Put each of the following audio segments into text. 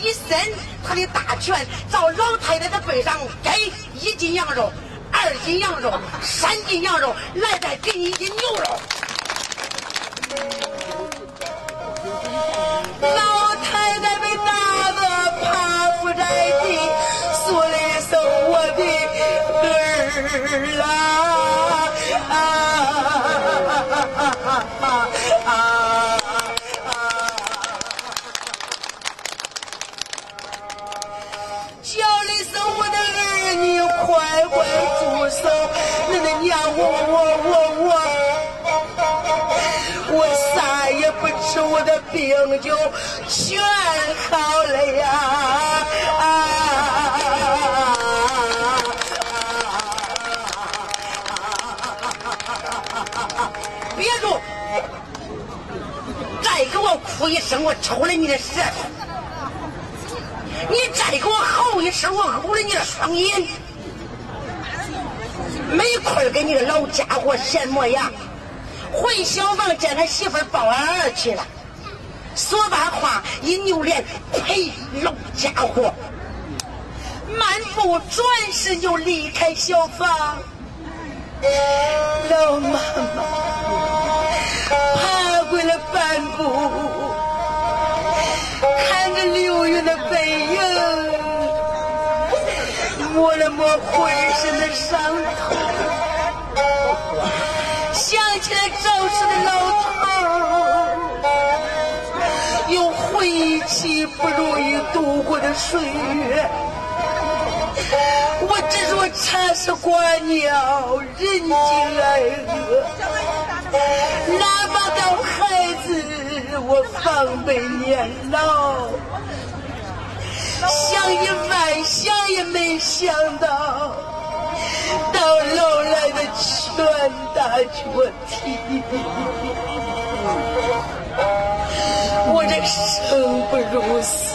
一伸他的大拳，照老太太的背上给一斤羊肉，二斤羊肉，三斤羊肉，来再给你一斤牛肉。老太太被打得趴伏在地，说了一声我的儿啊！啊啊啊啊啊啊快快住手！你的娘我我我我，我啥也不吃，我的病就全好了呀！别住！再给我哭一声，我抽了你的舌头！你再给我吼一声，我呕了你的双眼！没亏给你个老家伙闲模样，回小房见他媳妇抱俺儿去了。说完话，一扭脸，呸！老家伙，漫步转身就离开小房。老妈妈浑身的伤痛，想起了早逝的老头，又回忆起不容易度过的岁月。我只说茶是官鸟，人尽爱恶。哪把到孩子，我防备年老。想一万想也没想到，到老来的拳打脚踢。我这生不如死。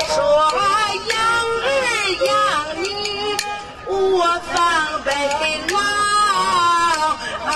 说养儿养女，我防备老。万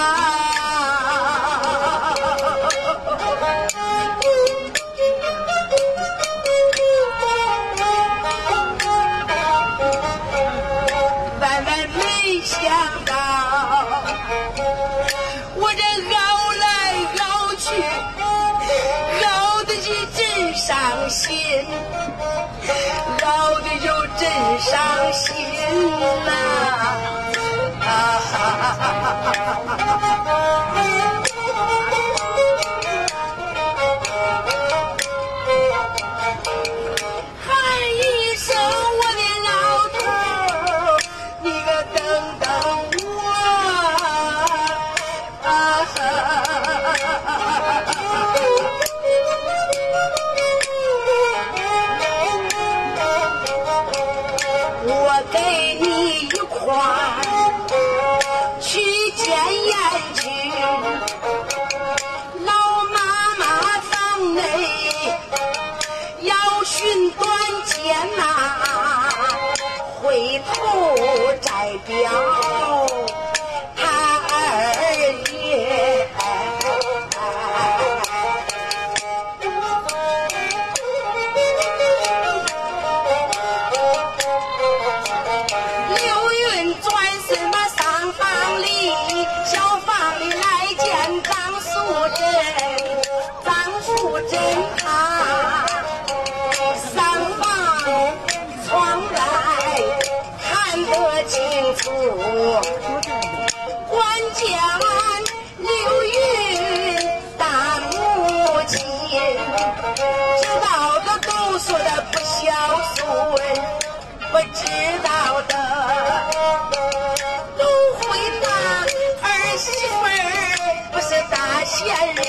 熬的就真伤心呐、喊回头再表。不孝顺，不知道的都会当儿媳妇儿，不是大贤人。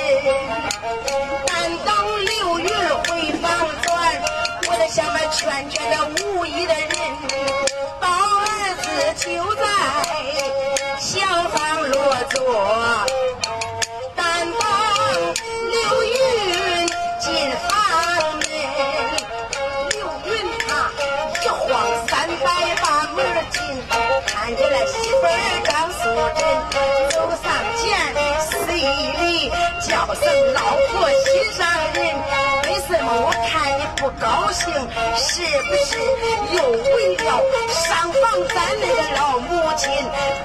难道刘月回房转，我的下面劝劝那无义的人，抱儿子就在厢房落座。看见了媳妇儿张素贞，走上前施一礼，叫声老婆心上人。为什么我看你不高兴？是不是又为了上访咱那个老母亲？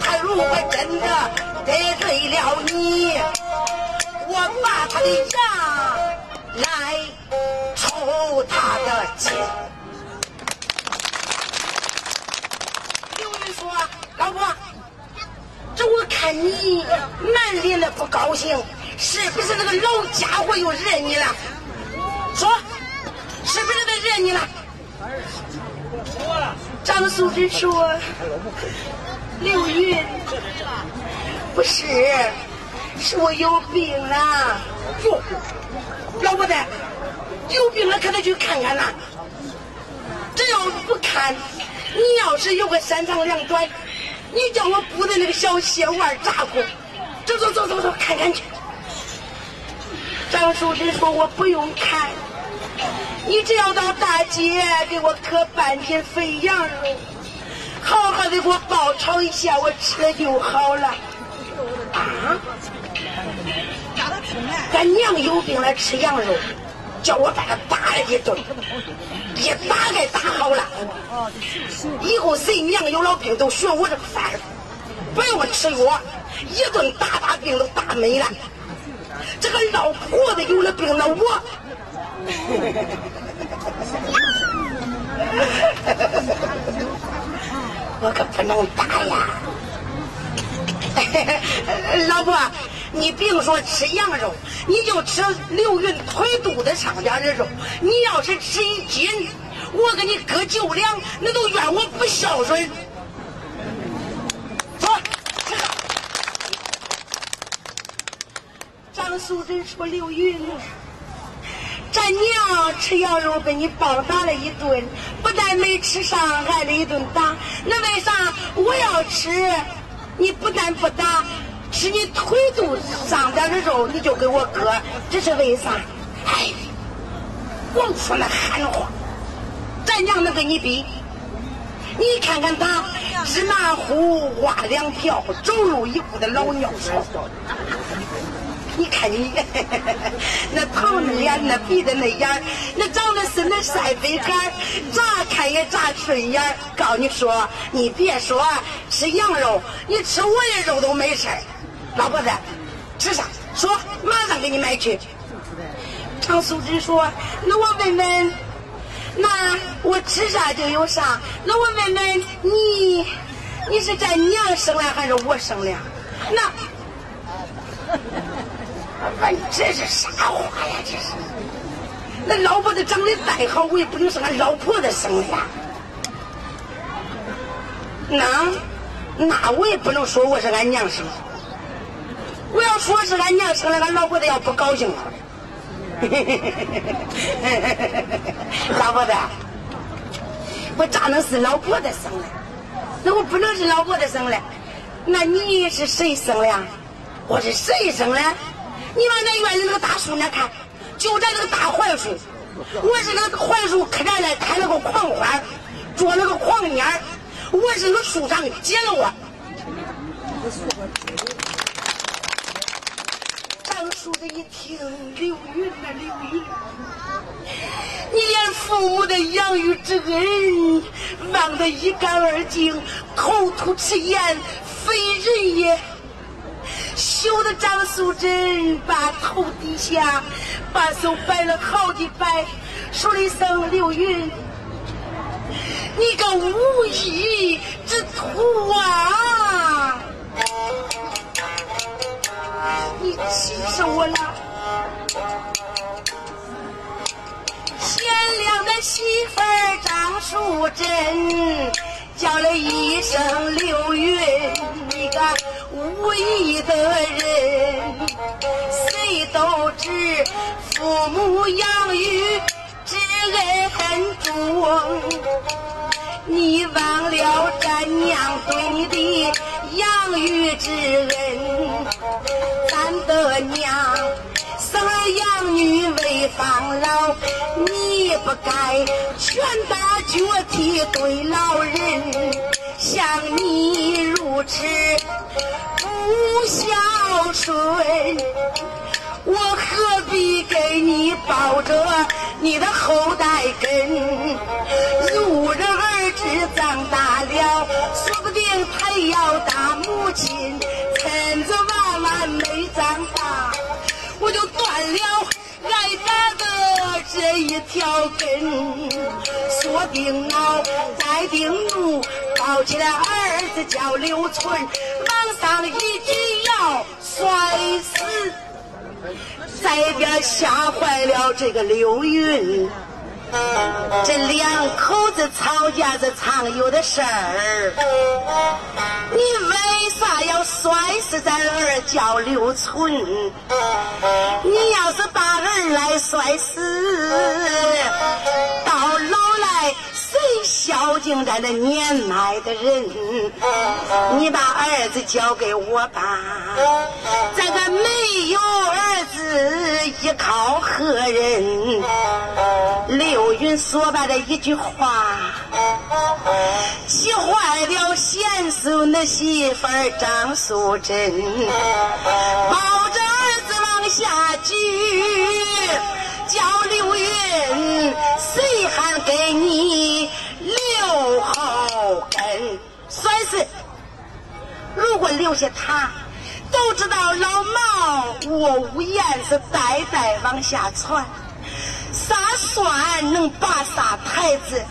他如果真的得罪了你，我把他的牙来抽他的筋。刘云说：“老婆，这我看你满脸的不高兴，是不是那个老家伙又惹你了？”说，是不是他惹你了？张素芝说：“刘云，不是，是我有病了。哟，老婆子，有病了可得去看看呐。这要不看，你要是有个三长两短，你叫我补的那个小血丸咋过？走走走走走，看看去。”张淑贞说：“我不用看，你只要到大街给我磕半斤肥羊肉，好好的给我爆炒一下，我吃了就好了。”啊！咱娘有病了，吃羊肉，叫我把他打了一顿，一打该打好了。以后谁娘有了病都学我这个法儿，不用吃药，一顿打把病都打没了。这个老婆子有了病了，我 我可不能打呀！老婆，你别说吃羊肉，你就吃刘云腿肚子上边的肉。你要是吃一斤，我给你割九两，那都怨我不孝顺。走。张素贞说：“刘云，咱娘吃羊肉被你暴打了一顿，不但没吃上，挨了一顿打。那为啥我要吃？你不但不打，是你腿肚上边的肉，你就给我割，这是为啥？哎，光说那憨话，咱娘能跟你比？你看看他芝麻糊挖两瓢，走路一步的老尿骚。”你看你，那头那脸，那鼻子那眼那长得是那晒飞杆咋看也咋顺眼告诉你说，你别说吃羊肉，你吃我的肉都没事老婆子，吃啥？说，马上给你买去。常素贞说：“那我问问，那我吃啥就有啥？那我问问你，你是咱娘生的还是我生的？那。”问这是啥话呀？这是，那老婆子长得再好，我也不能是俺老婆子生的呀。那，那我也不能说我是俺娘生的。我要说是俺娘生的，俺老婆子要不高兴了。老婆子，我咋能是老婆子生的？那我不能是老婆子生的。那你是谁生的呀？我是谁生的？你往那院里那个大树那看，就在那个大槐树，我是那个槐树开来开了个狂花，做了个狂蔫我是那树上结了我。张树的一听，刘云呐刘云，你连父母的养育之恩忘得一干二净，口吐赤言，非人也。羞的张素贞把头低下，把手摆了好几摆，说了一声：“刘云，你个无义之徒啊！你气死我了！贤良的媳妇张淑贞叫了一声刘云，你个无义的人，谁都知父母养育之恩重，你忘了咱娘对你的养育之恩，咱的娘。生儿养女为防老，你不该拳打脚踢对老人，像你如孝顺，我何必给你抱着你的后代根？如人儿子长大了，说不定他要当母亲，趁着娃娃没长大。我就断了挨打的这一条根，说定了再定路，抱起来儿子叫刘存，忙上一举要摔死，在边吓坏了这个刘云。这两口子吵架是常有的事儿，你为啥要摔死咱儿叫刘存？你要是把儿来摔死，孝敬咱的年迈的人？你把儿子交给我吧，咱个没有儿子，依靠何人？刘云说罢的一句话，气坏了贤顺的媳妇张素贞，抱着儿子往下举，叫刘云，谁还给你是，如果留下他，都知道老毛我无言是代代往下传。啥蒜能把啥台子？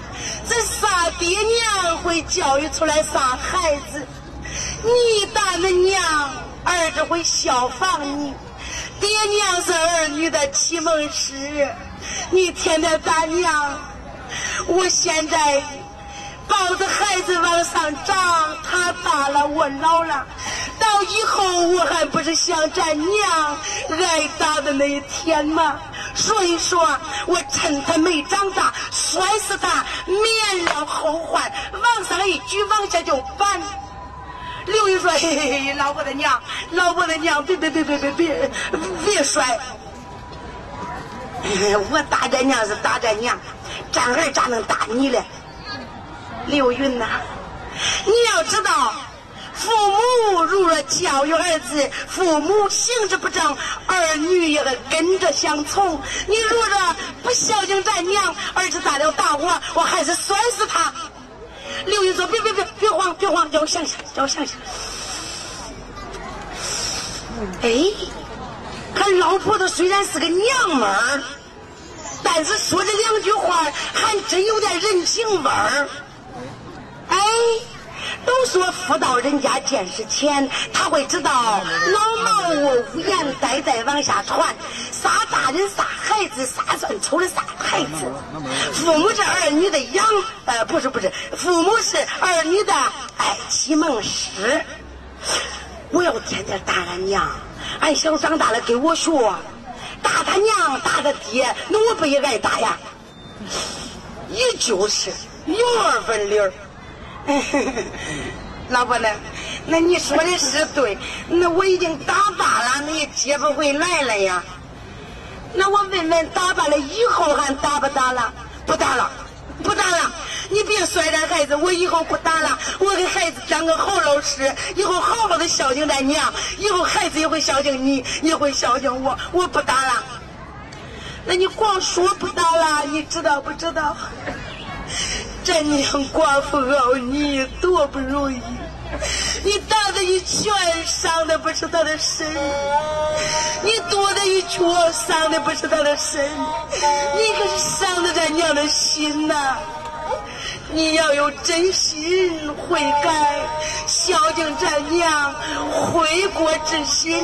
这啥爹娘会教育出来啥孩子？你打的娘，儿子会效仿你。爹娘是儿女的启蒙师，你天天打娘。我现在抱着孩子往上长，他大了，我老了，到以后我还不是像咱娘挨打的那一天吗？所以说，我趁他没长大，摔死他，免了后患。往上一举，往下就翻。刘玉说：“嘿嘿嘿，老婆的娘，老婆的娘，别别别别别别别摔！我打咱娘是打咱娘，咱儿咋能打你嘞？刘云呐，你要知道。”父母如若教育儿子，父母行之不正，儿女也得跟着相从。你如若不孝敬咱娘，儿子大了打我，我还是摔死他。刘云说：“别别别，别慌，别慌，叫我想想，叫我想想。”哎，他老婆子虽然是个娘们儿，但是说这两句话还真有点人情味儿。哎。都说妇道人家见识浅，他会知道老毛我无言代代往下传，啥大人啥孩子啥算丑的啥孩子。父母是儿女的养，呃，不是不是，父母是儿女的爱启蒙师。我要天天打俺娘，俺想长大了给我学，打他娘打他爹，那我不也挨打呀？也就是有二分理儿。老婆呢？那你说的是对，那我已经打罢了，那也接不回来了呀。那我问问，打罢了以后还打不打了？不打了，不打了。你别摔着孩子，我以后不打了。我给孩子当个好老师，以后好好的孝敬咱娘，以后孩子也会孝敬你，也会孝敬我。我不打了。那你光说不打了，你知道不知道？这娘寡妇熬你多不容易，你打的一拳伤的不是他的身，你跺的一脚伤的不是他的身，你可是伤的咱娘的心呐！你要有真心悔改、孝敬咱娘、悔过之心，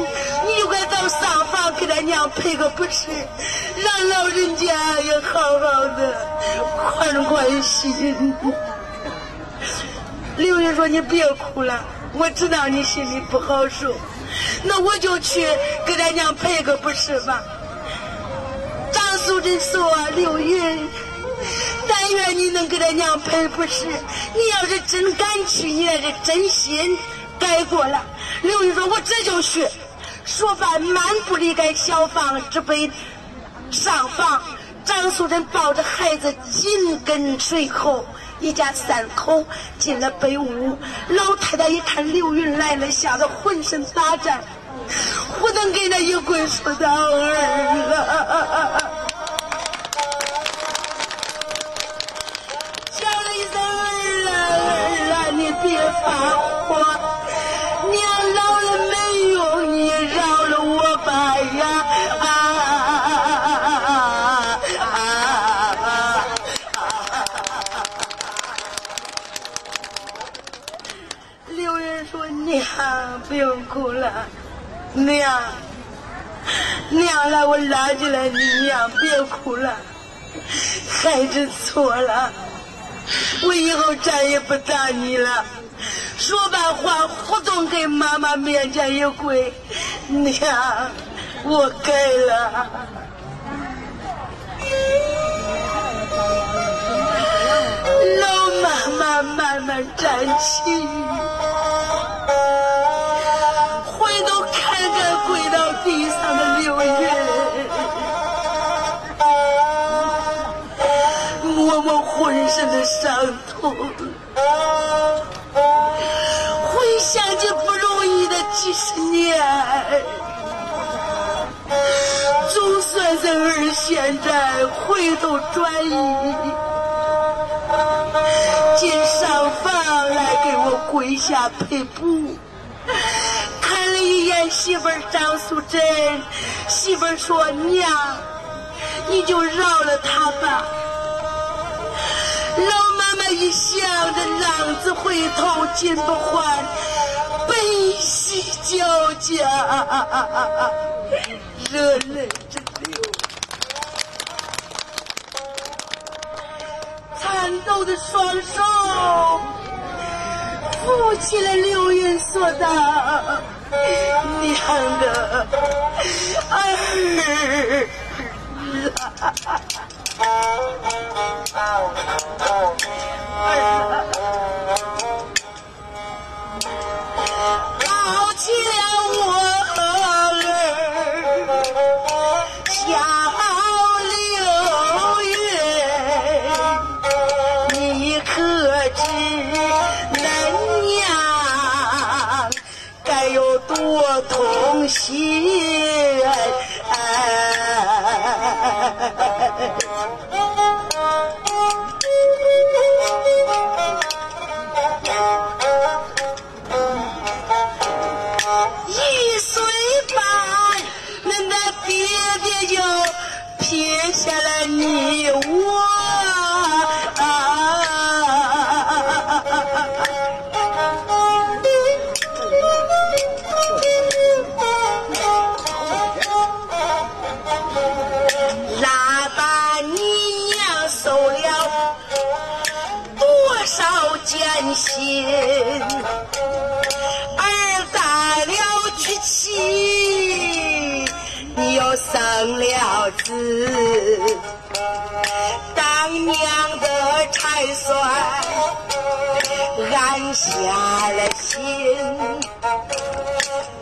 你就该到上房给咱娘赔个不是，让老人家也好好的宽宽心。刘云说：“你别哭了，我知道你心里不好受，那我就去给咱娘赔个不是吧。”张素贞说：“刘云。”但愿你能给他娘赔不是。你要是真敢去，你要是真心改过了。刘玉说：“我这就去。”说罢，漫步离开小房，直奔上房。张素贞抱着孩子紧跟随后，一家三口进了北屋。老太太一看刘云来了，吓得浑身打颤，不能给那一跪说道：“儿啊！”别发火，娘老了没用，你饶了我吧呀！啊啊啊！刘人说：“娘不用哭了，娘，娘来，我拉起来你，娘别哭了，孩子错了。”我以后再也不打你了。说完话，扑通给妈妈面前一跪，娘，我改了。老妈妈慢慢站起，回头看看跪到地上的刘云。我浑身的伤痛，回想起不容易的几十年，总算是儿现在回头转意，进上房来给我跪下赔补，看了一眼媳妇张素贞，媳妇说：“娘，你就饶了他吧。”老一想着浪子回头金不换，悲喜交加，热泪直流，颤抖的双手扶起了刘云，说道：“娘的。儿。”抱起了我儿，小六月，你可知恁娘该有多痛心？才算安下了心，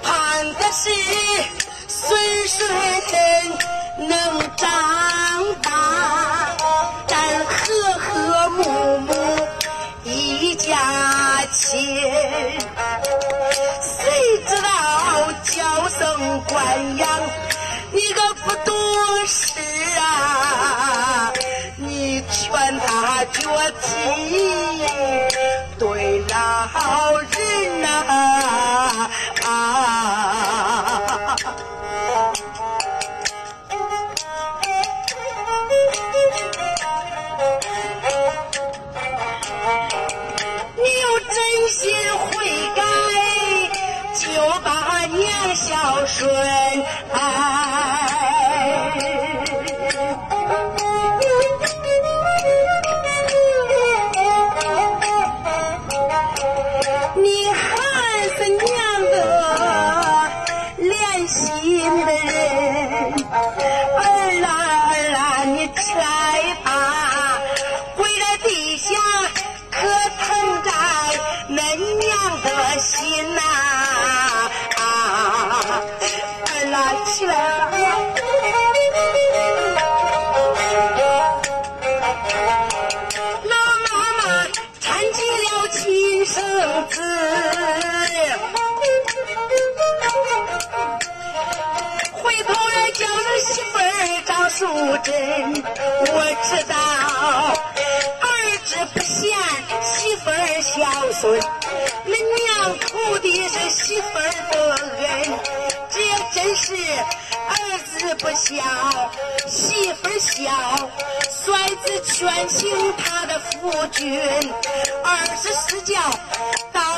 盼的是孙孙能长大，咱和和睦睦。一家亲，谁知道娇生惯养，你个不懂劝他张淑珍，我知道儿子不贤，媳妇儿孝顺，恁娘图的是媳妇儿的恩，这真是儿子不孝，媳妇儿孝，孙子劝行他的夫君，二十四孝到